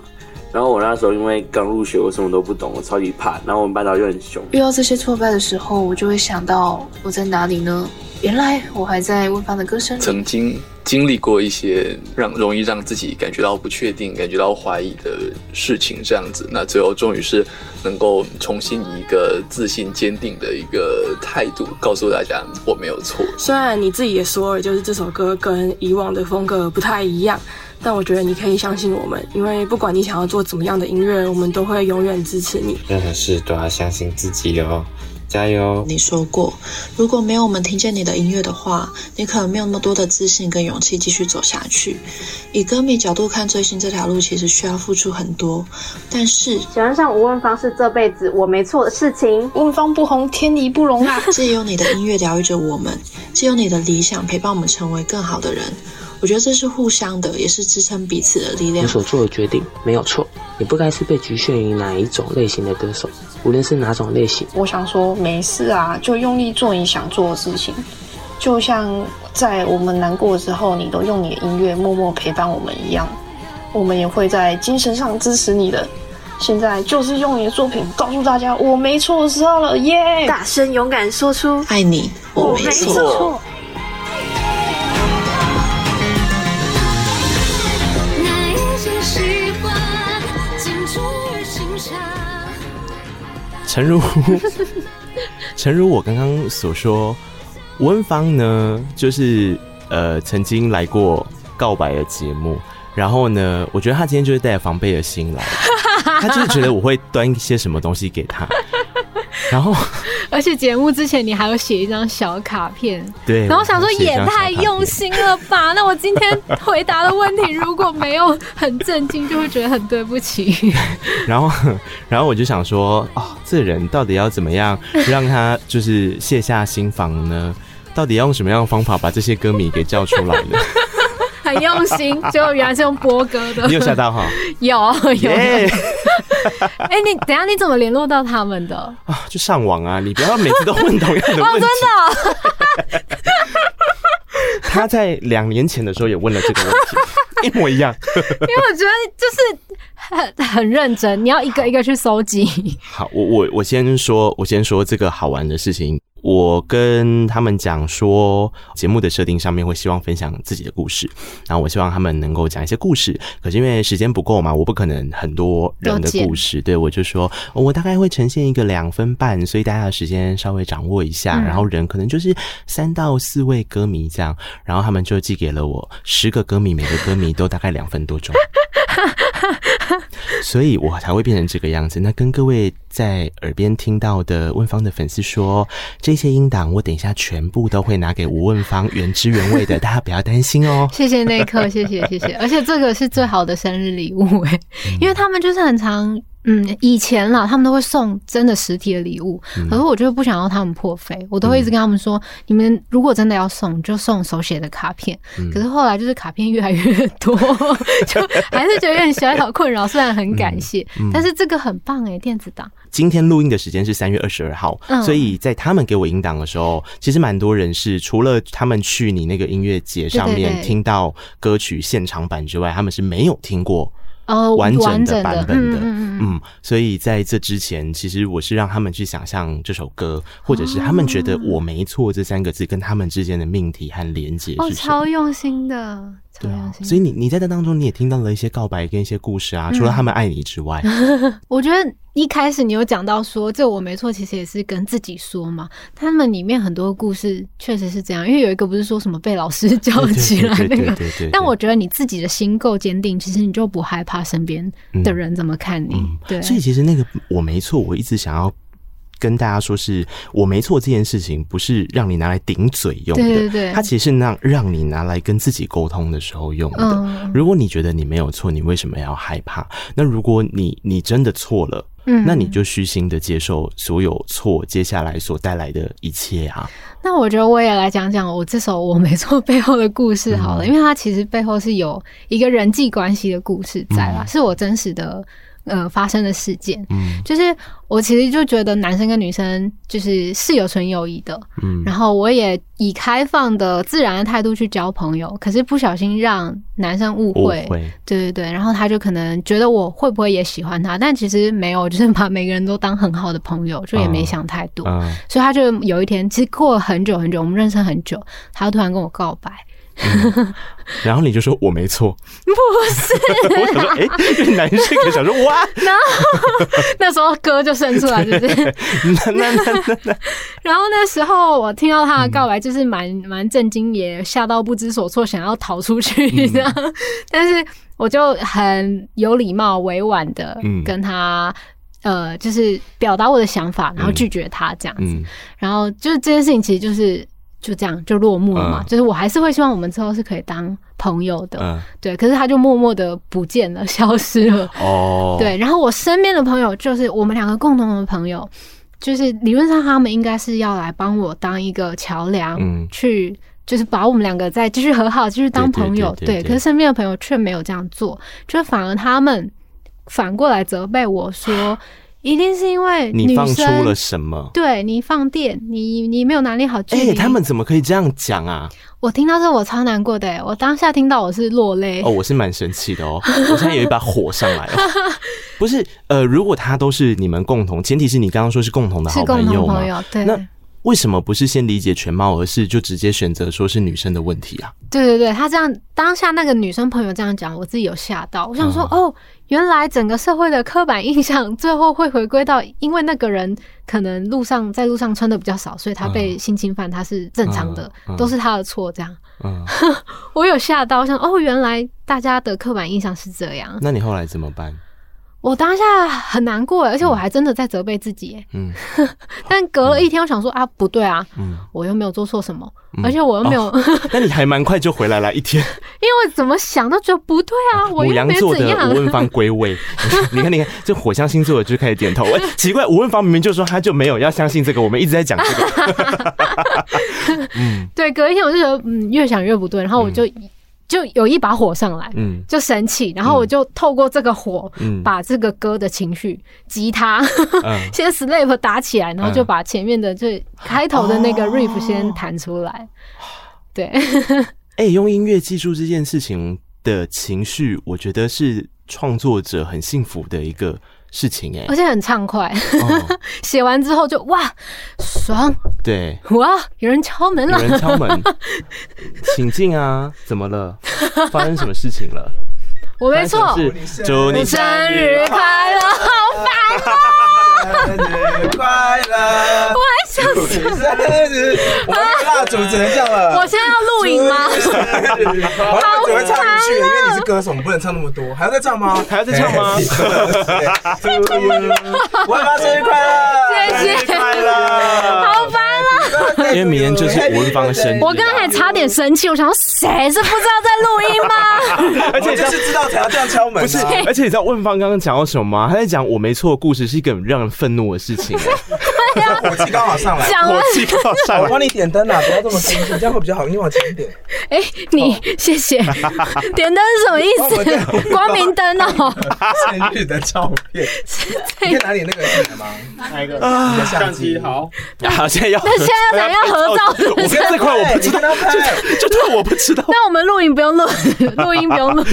然后我那时候因为刚入学，我什么都不懂，我超级怕。然后我们班导就很凶。遇到这些挫败的时候，我就会想到我在哪里呢？原来我还在温芳的歌声里。曾经经历过一些让容易让自己感觉到不确定、感觉到怀疑的事情，这样子，那最后终于是能够重新以一个自信、坚定的一个态度告诉大家我没有错。虽然你自己也说了，就是这首歌跟以往的风格不太一样。但我觉得你可以相信我们，因为不管你想要做怎么样的音乐，我们都会永远支持你。任何事都要相信自己哦，加油！你说过，如果没有我们听见你的音乐的话，你可能没有那么多的自信跟勇气继续走下去。以歌迷角度看，追星这条路其实需要付出很多。但是喜欢上吴问芳是这辈子我没错的事情。问芳不红，天理不容啊！借由你的音乐疗愈着我们，借由你的理想陪伴我们成为更好的人。我觉得这是互相的，也是支撑彼此的力量。你所做的决定没有错，你不该是被局限于哪一种类型的歌手，无论是哪种类型。我想说，没事啊，就用力做你想做的事情。就像在我们难过的时候，你都用你的音乐默默陪伴我们一样，我们也会在精神上支持你的。现在就是用你的作品告诉大家，我没错的时候了，耶、yeah!！大声勇敢说出爱你，我没错。诚如，诚如我刚刚所说，温芳呢，就是呃曾经来过告白的节目，然后呢，我觉得他今天就是带着防备的心来，他就是觉得我会端一些什么东西给他。然后，而且节目之前你还有写一张小卡片，对。然后想说也太用心了吧？那我今天回答的问题如果没有很震惊，就会觉得很对不起。然后，然后我就想说，哦，这人到底要怎么样让他就是卸下心防呢？到底要用什么样的方法把这些歌迷给叫出来呢？很用心，结果原来是用播歌的。你有吓到哈？有有。哎、欸，你等下你怎么联络到他们的？啊，就上网啊！你不要每次都问同样的 问题。哦，真的。他在两年前的时候也问了这个问题，一模一样。因为我觉得就是很很认真，你要一个一个去搜集。好，我我我先说，我先说这个好玩的事情。我跟他们讲说，节目的设定上面会希望分享自己的故事，然后我希望他们能够讲一些故事。可是因为时间不够嘛，我不可能很多人的故事，对，我就说我大概会呈现一个两分半，所以大家的时间稍微掌握一下。然后人可能就是三到四位歌迷这样，然后他们就寄给了我十个歌迷，每个歌迷都大概两分多钟。所以我才会变成这个样子。那跟各位在耳边听到的问方的粉丝说，这些音档我等一下全部都会拿给吴问方原汁原味的，大家不要担心哦。谢谢内克，谢谢谢谢，而且这个是最好的生日礼物哎，因为他们就是很常。嗯，以前啦，他们都会送真的实体的礼物，嗯、可是我就不想要他们破费，我都会一直跟他们说，嗯、你们如果真的要送，就送手写的卡片。嗯、可是后来就是卡片越来越多，就还是觉得有点小小困扰。虽然很感谢，但是这个很棒哎，电子档。今天录音的时间是三月二十二号，嗯、所以在他们给我音档的时候，其实蛮多人是除了他们去你那个音乐节上面听到歌曲现场版之外，他们是没有听过。呃，完整的版本的，嗯，所以在这之前，其实我是让他们去想象这首歌，或者是他们觉得我没错这三个字跟他们之间的命题和连接是。哦，超用心的。对啊，所以你你在这当中，你也听到了一些告白跟一些故事啊。除了他们爱你之外，嗯、我觉得一开始你有讲到说，这我没错，其实也是跟自己说嘛。他们里面很多故事确实是这样，因为有一个不是说什么被老师叫起来那个，但我觉得你自己的心够坚定，其实你就不害怕身边的人怎么看你。嗯、对，所以其实那个我没错，我一直想要。跟大家说，是我没错，这件事情不是让你拿来顶嘴用的，对对对，它其实是让让你拿来跟自己沟通的时候用的。嗯、如果你觉得你没有错，你为什么要害怕？那如果你你真的错了，嗯，那你就虚心的接受所有错接下来所带来的一切啊。那我觉得我也来讲讲我这首我没错背后的故事好了，嗯、因为它其实背后是有一个人际关系的故事在啦，嗯、是我真实的。呃，发生的事件，嗯，就是我其实就觉得男生跟女生就是是有纯友谊的，嗯，然后我也以开放的、自然的态度去交朋友，可是不小心让男生误会，误会，对对对，然后他就可能觉得我会不会也喜欢他，但其实没有，就是把每个人都当很好的朋友，就也没想太多，嗯嗯，所以他就有一天，其实过了很久很久，我们认识很久，他突然跟我告白。嗯、然后你就说我没错，不是？我想说，哎、欸，男生可想说哇，然后那时候歌就生出来，就是？那那那那那，然后那时候我听到他的告白，就是蛮蛮震惊，也吓到不知所措，想要逃出去这样。嗯、但是我就很有礼貌、委婉的跟他，呃，就是表达我的想法，然后拒绝他这样子。嗯、然后就是这件事情，其实就是。就这样就落幕了嘛，嗯、就是我还是会希望我们之后是可以当朋友的，嗯、对。可是他就默默的不见了，消失了。哦，对。然后我身边的朋友，就是我们两个共同的朋友，就是理论上他们应该是要来帮我当一个桥梁，嗯、去就是把我们两个再继续和好，继续当朋友。对。可是身边的朋友却没有这样做，就反而他们反过来责备我说。一定是因为你放出了什么？对，你放电，你你没有拿捏好距离。哎，他们怎么可以这样讲啊？我听到这我超难过的，我当下听到我是落泪。哦，我是蛮生气的哦，我现在有一把火上来了。不是，呃，如果他都是你们共同，前提是你刚刚说是共同的好朋友嘛？对。那为什么不是先理解全貌，而是就直接选择说是女生的问题啊？对对对，他这样当下那个女生朋友这样讲，我自己有吓到。我想说，嗯、哦，原来整个社会的刻板印象最后会回归到，因为那个人可能路上在路上穿的比较少，所以他被性侵犯，他是正常的，都是他的错。这样，嗯、我有吓到，我想哦，原来大家的刻板印象是这样。那你后来怎么办？我当下很难过，而且我还真的在责备自己。嗯，但隔了一天，我想说啊，不对啊，嗯，我又没有做错什么，而且我又没有。那你还蛮快就回来了一天。因为我怎么想都觉得不对啊，我又没怎样。吴问芳归位，你看，你看，这火象星座的就开始点头。哎，奇怪，吴问芳明明就说他就没有要相信这个，我们一直在讲这个。嗯，对，隔一天我就觉得，嗯，越想越不对，然后我就。就有一把火上来，嗯，就生气，然后我就透过这个火，嗯，把这个歌的情绪，吉他，嗯，先 slap 打起来，然后就把前面的最开头的那个 riff 先弹出来，对，哎，用音乐记住这件事情的情绪，我觉得是创作者很幸福的一个事情哎、欸，而且很畅快。写、哦、完之后就哇爽，对，哇有人敲门了，有人敲门，请进啊，怎么了？发生什么事情了？我没错，祝你生日快乐，好烦啊！生日快乐，我还想死生日，我们蜡烛只能这样了。我现在要录影吗？好，只会唱一句，因为你是歌手，你不能唱那么多。还要再唱吗？还要再唱吗？我要生日快乐，谢谢，快乐，好！因为明天就是吴文芳的生日，我刚才差点生气，我想说谁是不知道在录音吗？而且就是知道才要这样敲门。不是，而且你知道问芳刚刚讲到什么吗？他在讲我没错的故事是一个很让人愤怒的事情。火气刚好上来，火气刚好上来，我帮你点灯啊，不要这么生气，这样会比较好。你往前一点。哎，你谢谢。点灯是什么意思？光明灯哦。生日的照片，你可以拿你那个进来吗？哪一个？相机。好，好，现在要。那现在要怎样合照？我跟这块我不知道，就就我不知道。那我们录影不用录，录音不用录，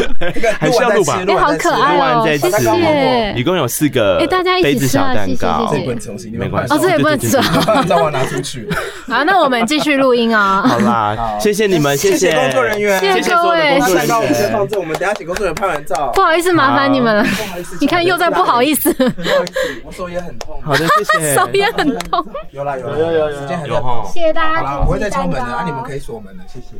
还是要录吧？你好可爱哦，谢谢。一共有四个，哎，大家一起吃啊，谢谢谢谢。没关系，哦，这也不能吃，让 我拿出去。好，那我们继续录音啊。好啦，谢谢你们，谢谢工作人员，谢谢各位。蛋糕我们先放这，我们等下请工作人员拍完照。不好意思，麻烦你们了。不好意思，你看又在不好意思。不好意思，我手也很痛。好的，谢谢。手也很痛。有啦有有有有，时间还在。谢谢大家。好啦，我会再敲门的啊，你们可以锁门了，谢谢。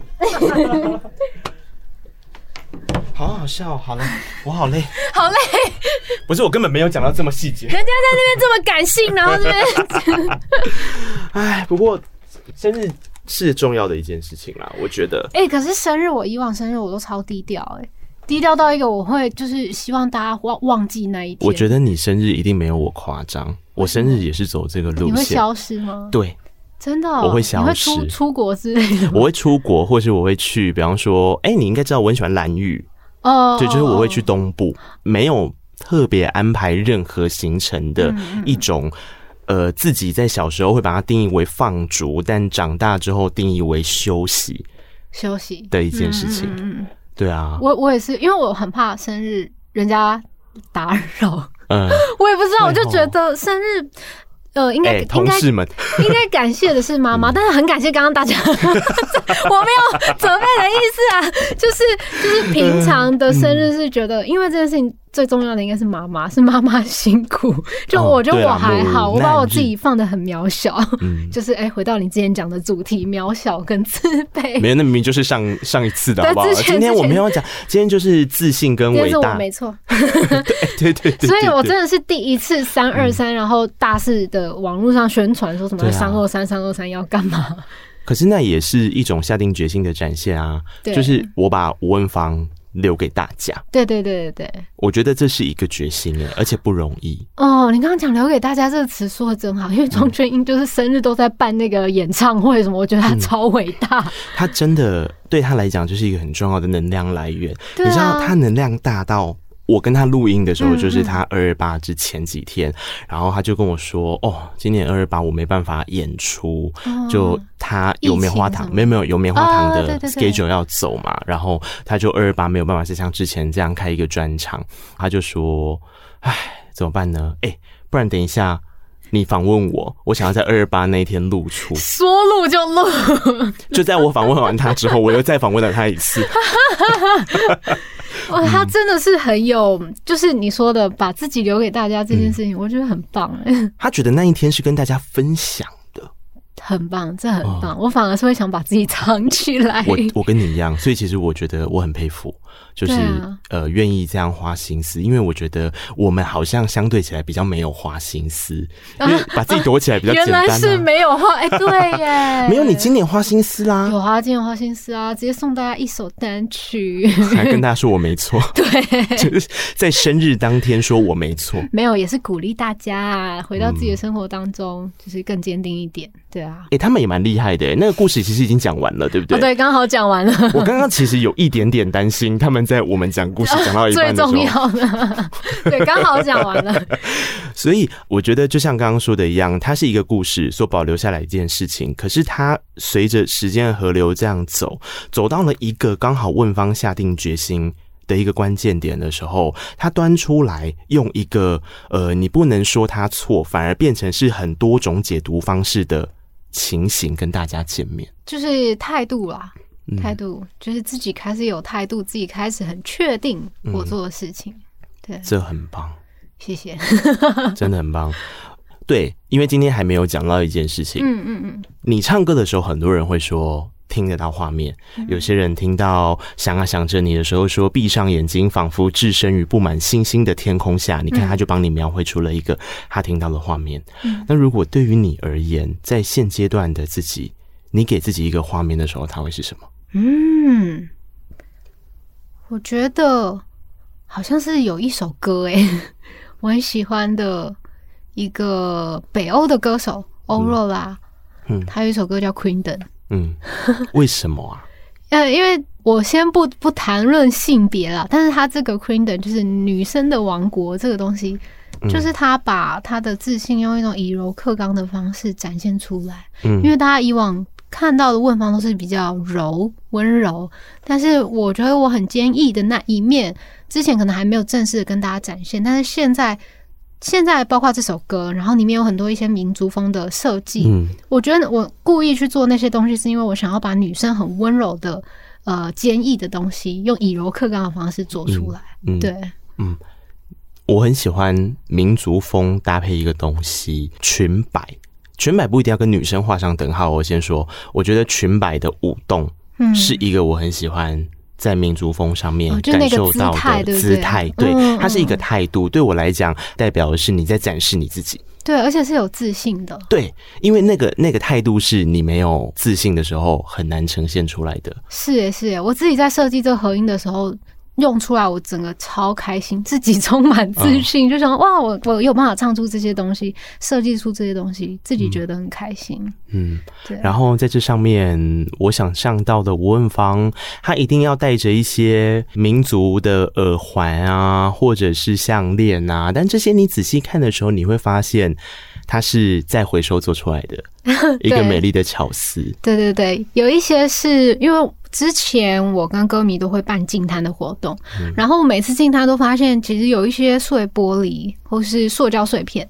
好好笑，好了，我好累，好累。不是，我根本没有讲到这么细节。人家在那边这么感性，然后这边。哎，不过生日是重要的一件事情啦，我觉得。哎、欸，可是生日，我以往生日我都超低调，哎，低调到一个我会就是希望大家忘忘记那一天。我觉得你生日一定没有我夸张，我生日也是走这个路线。你会消失吗？对。真的、哦，我会消失，出出国之类的。我会出国，或是我会去，比方说，哎、欸，你应该知道我很喜欢蓝屿哦，对，就是我会去东部，没有特别安排任何行程的一种，嗯、呃，自己在小时候会把它定义为放逐，但长大之后定义为休息，休息的一件事情。嗯，对啊，我我也是，因为我很怕生日人家打扰，嗯，我也不知道，我就觉得生日。呃，应该、欸、同事们应该感谢的是妈妈，但是很感谢刚刚大家，我没有责备的意思啊，就是就是平常的生日是觉得，因为这件事情。最重要的应该是妈妈，是妈妈辛苦。就我觉得我还好，我把我自己放的很渺小。就是哎，回到你之前讲的主题，渺小跟自卑。没有，那明明就是上上一次的，好不好？今天我没有讲，今天就是自信跟伟大。没错，对对对。所以我真的是第一次三二三，然后大肆的网络上宣传说什么三二三三二三要干嘛？可是那也是一种下定决心的展现啊！就是我把吴文芳。留给大家。对对对对对，我觉得这是一个决心哎，而且不容易。哦，你刚刚讲“留给大家”这个词说的真好，因为庄俊英就是生日都在办那个演唱会什么，我觉得他超伟大。嗯、他真的对他来讲就是一个很重要的能量来源。啊、你知道他能量大到。我跟他录音的时候，就是他二二八之前几天，嗯嗯，然后他就跟我说：“哦，今年二二八我没办法演出，哦、就他有棉花糖，没有没有有棉花糖的 schedule 要走嘛，哦、然后他就二二八没有办法再像之前这样开一个专场，他就说：‘哎，怎么办呢？哎，不然等一下你访问我，我想要在二二八那一天露出，说录就录。’就在我访问完他之后，我又再访问了他一次。” 哇，他真的是很有，嗯、就是你说的把自己留给大家这件事情，嗯、我觉得很棒哎。他觉得那一天是跟大家分享的，很棒，这很棒。哦、我反而是会想把自己藏起来。我我跟你一样，所以其实我觉得我很佩服。就是、啊、呃，愿意这样花心思，因为我觉得我们好像相对起来比较没有花心思，因为把自己躲起来比较简单、啊。原来是没有花，哎、欸，对耶，没有你今年花心思啦，有啊，今年花心思啊，直接送大家一首单曲，还跟大家说我没错，对，就是在生日当天说我没错，没有，也是鼓励大家啊，回到自己的生活当中，嗯、就是更坚定一点，对啊，哎、欸，他们也蛮厉害的，那个故事其实已经讲完了，对不对？哦、对，刚好讲完了。我刚刚其实有一点点担心他们。在我们讲故事 讲到一半的时候，最重要的，对，刚好讲完了。所以我觉得，就像刚刚说的一样，它是一个故事所保留下来一件事情。可是它随着时间的河流这样走，走到了一个刚好问方下定决心的一个关键点的时候，他端出来用一个呃，你不能说他错，反而变成是很多种解读方式的情形跟大家见面，就是态度啦，态度、嗯、就是自己开始有态度，自己开始很确定我做的事情，嗯、对，这很棒，谢谢，真的很棒。对，因为今天还没有讲到一件事情，嗯嗯嗯，你唱歌的时候，很多人会说。听得到画面，有些人听到想啊想着你的时候说，闭上眼睛，仿佛置身于布满星星的天空下。你看，他就帮你描绘出了一个他听到的画面。那如果对于你而言，在现阶段的自己，你给自己一个画面的时候，它会是什么？嗯，我觉得好像是有一首歌，诶，我很喜欢的一个北欧的歌手欧若拉，嗯，他有一首歌叫《Queendom》。嗯，为什么啊？呃，因为我先不不谈论性别了，但是他这个 Queendom 就是女生的王国这个东西，就是他把他的自信用一种以柔克刚的方式展现出来。嗯，因为大家以往看到的问方都是比较柔温柔，但是我觉得我很坚毅的那一面，之前可能还没有正式的跟大家展现，但是现在。现在包括这首歌，然后里面有很多一些民族风的设计。嗯，我觉得我故意去做那些东西，是因为我想要把女生很温柔的、呃坚毅的东西，用以柔克刚的方式做出来。嗯，对，嗯，我很喜欢民族风搭配一个东西，裙摆。裙摆不一定要跟女生画上等号。我先说，我觉得裙摆的舞动，嗯，是一个我很喜欢。在民族风上面感受到的姿态，对，它是一个态度。对我来讲，代表的是你在展示你自己，对，而且是有自信的。对，因为那个那个态度是你没有自信的时候很难呈现出来的。是耶，是耶，我自己在设计这个合音的时候。用出来，我整个超开心，自己充满自信，嗯、就想哇，我我有办法唱出这些东西，设计出这些东西，自己觉得很开心。嗯，对。然后在这上面，我想象到的吴汶芳，她一定要带着一些民族的耳环啊，或者是项链啊，但这些你仔细看的时候，你会发现。它是再回收做出来的 一个美丽的巧思。对对对，有一些是因为之前我跟歌迷都会办净滩的活动，嗯、然后每次净滩都发现，其实有一些碎玻璃或是塑胶碎片，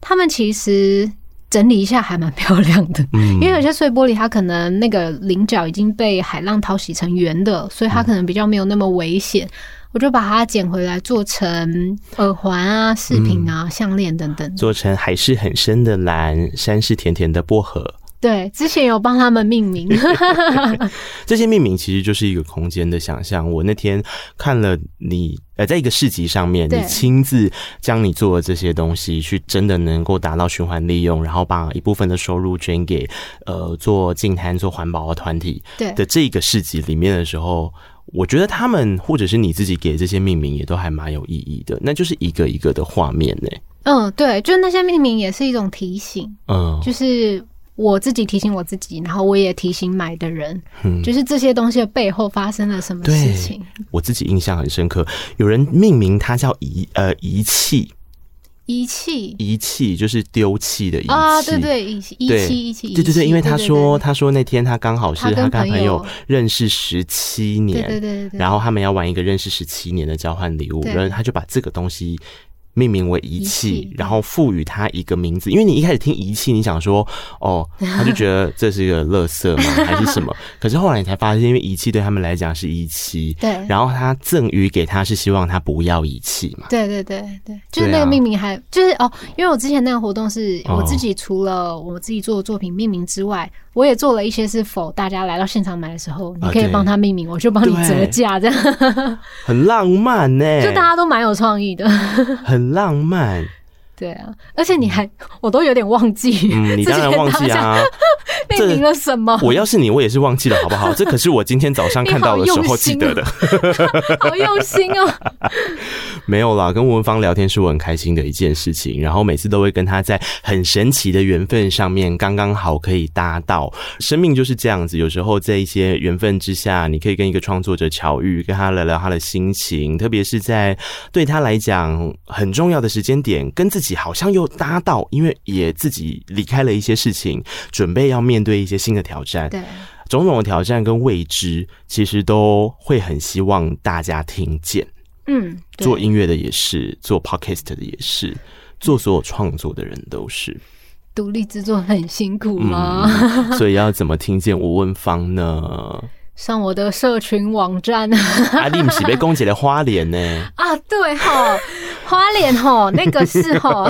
他们其实整理一下还蛮漂亮的。嗯，因为有些碎玻璃它可能那个棱角已经被海浪淘洗成圆的，所以它可能比较没有那么危险。我就把它捡回来，做成耳环啊、饰品啊、项链等等，做成海是很深的蓝，山是甜甜的薄荷。对，之前有帮他们命名。这些命名其实就是一个空间的想象。我那天看了你呃，在一个市集上面，你亲自将你做的这些东西，去真的能够达到循环利用，然后把一部分的收入捐给呃做净滩、做环保的团体的这个市集里面的时候。我觉得他们或者是你自己给这些命名也都还蛮有意义的，那就是一个一个的画面呢。嗯，对，就是那些命名也是一种提醒，嗯，就是我自己提醒我自己，然后我也提醒买的人，嗯，就是这些东西的背后发生了什么事情。我自己印象很深刻，有人命名它叫遗呃遗弃。遗弃，遗弃就是丢弃的遗弃啊！对对，遗弃，遗弃，遗弃，对对对，因为他说，他说那天他刚好是他跟朋友认识十七年，对对对，然后他们要玩一个认识十七年的交换礼物，然后他就把这个东西。命名为遗弃，然后赋予它一个名字。因为你一开始听遗弃，你想说哦，他就觉得这是一个垃圾吗？还是什么？可是后来你才发现，因为遗弃对他们来讲是遗弃，对。然后他赠予给他是希望他不要遗弃嘛？对对对对，就是那个命名还就是哦，因为我之前那个活动是我自己除了我自己做的作品命名之外。我也做了一些是否大家来到现场买的时候，你可以帮他命名，我就帮你折价，这样 很浪漫呢。就大家都蛮有创意的，很浪漫。对啊，而且你还，我都有点忘记。嗯，你当然忘记啊。命名了什么？我要是你，我也是忘记了，好不好？这可是我今天早上 看到的时候记得的。好用心哦。没有啦，跟吴文芳聊天是我很开心的一件事情。然后每次都会跟他在很神奇的缘分上面刚刚好可以搭到。生命就是这样子，有时候在一些缘分之下，你可以跟一个创作者巧遇，跟他聊聊他的心情，特别是在对他来讲很重要的时间点，跟自己。好像又搭到，因为也自己离开了一些事情，准备要面对一些新的挑战。对，种种的挑战跟未知，其实都会很希望大家听见。嗯，做音乐的也是，做 podcast 的也是，做所有创作的人都是。独立制作很辛苦吗？嗯，所以要怎么听见吴文芳呢？上我的社群网站。阿丽不是被攻击的花莲呢？啊，对哈，花莲哈，那个是哈，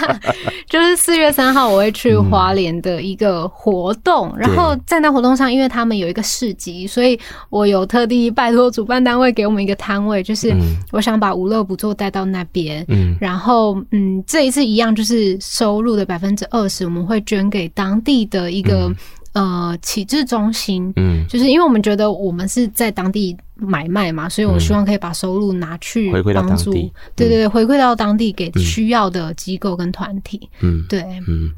就是四月三号我会去花莲的一个活动，嗯、然后在那活动上，因为他们有一个市集，所以我有特地拜托主办单位给我们一个摊位，就是我想把无乐不作带到那边，嗯，然后嗯，这一次一样就是收入的百分之二十，我们会捐给当地的一个、嗯。呃，启智中心，嗯，就是因为我们觉得我们是在当地买卖嘛，所以我希望可以把收入拿去回馈到当地，对对对，回馈到当地给需要的机构跟团体，嗯，对，嗯，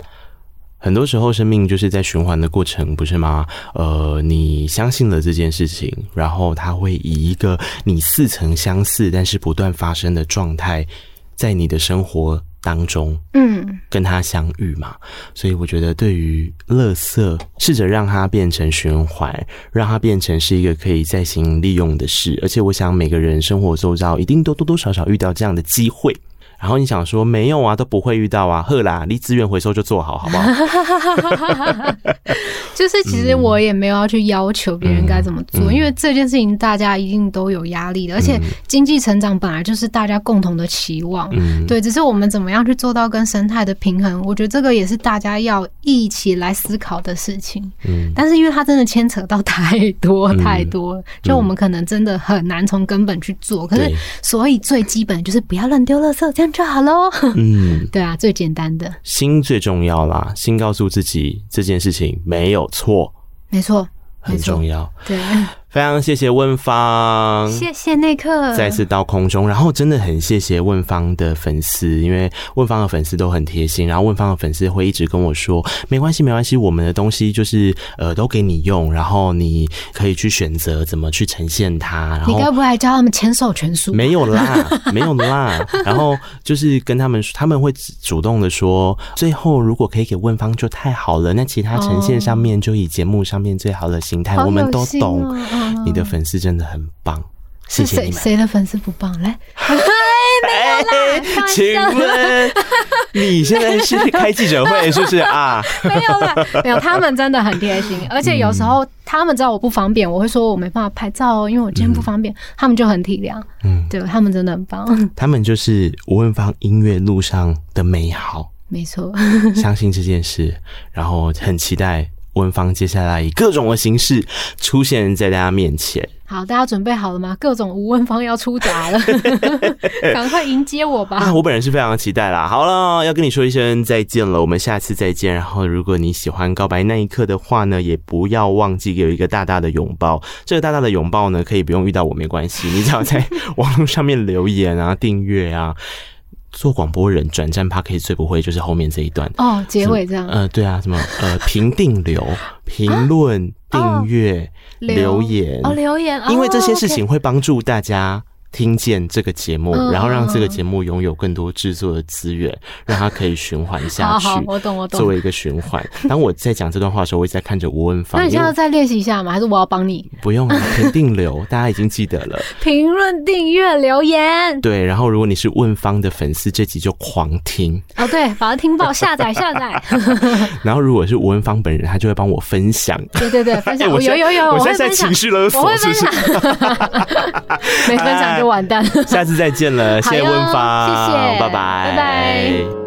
很多时候生命就是在循环的过程，不是吗？呃，你相信了这件事情，然后它会以一个你似曾相似，但是不断发生的状态，在你的生活当中，嗯，跟他相遇嘛，所以我觉得对于垃圾，试着让它变成循环，让它变成是一个可以再行利用的事，而且我想每个人生活周遭一定都多多少少遇到这样的机会。然后你想说没有啊，都不会遇到啊，呵啦，离资源回收就做好，好不好？就是其实我也没有要去要求别人该怎么做，嗯、因为这件事情大家一定都有压力的，而且经济成长本来就是大家共同的期望，嗯、对，只是我们怎么样去做到跟生态的平衡，我觉得这个也是大家要一起来思考的事情。嗯，但是因为它真的牵扯到太多太多，就我们可能真的很难从根本去做。可是，所以最基本就是不要乱丢垃圾，这样就好喽。嗯，对啊，最简单的心最重要啦，心告诉自己这件事情没有错，没错，很重要。对。非常谢谢问方，谢谢内克，再次到空中，然后真的很谢谢问方的粉丝，因为问方的粉丝都很贴心，然后问方的粉丝会一直跟我说，没关系，没关系，我们的东西就是呃都给你用，然后你可以去选择怎么去呈现它。然后你该不会还教他们牵手全书？没有啦，没有啦。然后就是跟他们，他们会主动的说，最后如果可以给问方就太好了，那其他呈现上面就以节目上面最好的形态，哦、我们都懂。你的粉丝真的很棒，谢谢你们。谁的粉丝不棒？来，哎，没有啦，请问你现在是开记者会是不是啊？没有了，没有。他们真的很贴心，而且有时候他们知道我不方便，我会说我没办法拍照哦，因为我今天不方便，他们就很体谅。嗯，对，他们真的很棒。他们就是吴文芳音乐路上的美好，没错。相信这件事，然后很期待。文芳接下来以各种的形式出现在大家面前。好，大家准备好了吗？各种吴文芳要出闸了，赶快迎接我吧！啊，我本人是非常期待啦。好了，要跟你说一声再见了，我们下次再见。然后，如果你喜欢告白那一刻的话呢，也不要忘记给我一个大大的拥抱。这个大大的拥抱呢，可以不用遇到我没关系，你只要在 网络上面留言啊、订阅啊。做广播人转战 Podcast 最不会就是后面这一段哦，结尾这样。呃，对啊，什么呃，评定流、评论、订阅、留言哦，留言，因为这些事情会帮助大家。听见这个节目，然后让这个节目拥有更多制作的资源，让它可以循环下去。好，好，我懂，我懂。作为一个循环，当我在讲这段话的时候，我一直在看着吴文芳。那你现在再练习一下吗？还是我要帮你？不用了，评定留，大家已经记得了。评论、订阅、留言。对，然后如果你是问芳的粉丝，这集就狂听。哦，对，把它听爆，下载下载。然后如果是吴文芳本人，他就会帮我分享。对对对，分享。我有有有，我现在在情绪勒索，我会分享？没分享就。完蛋，下次再见了，谢谢温发，谢谢，拜拜，拜拜。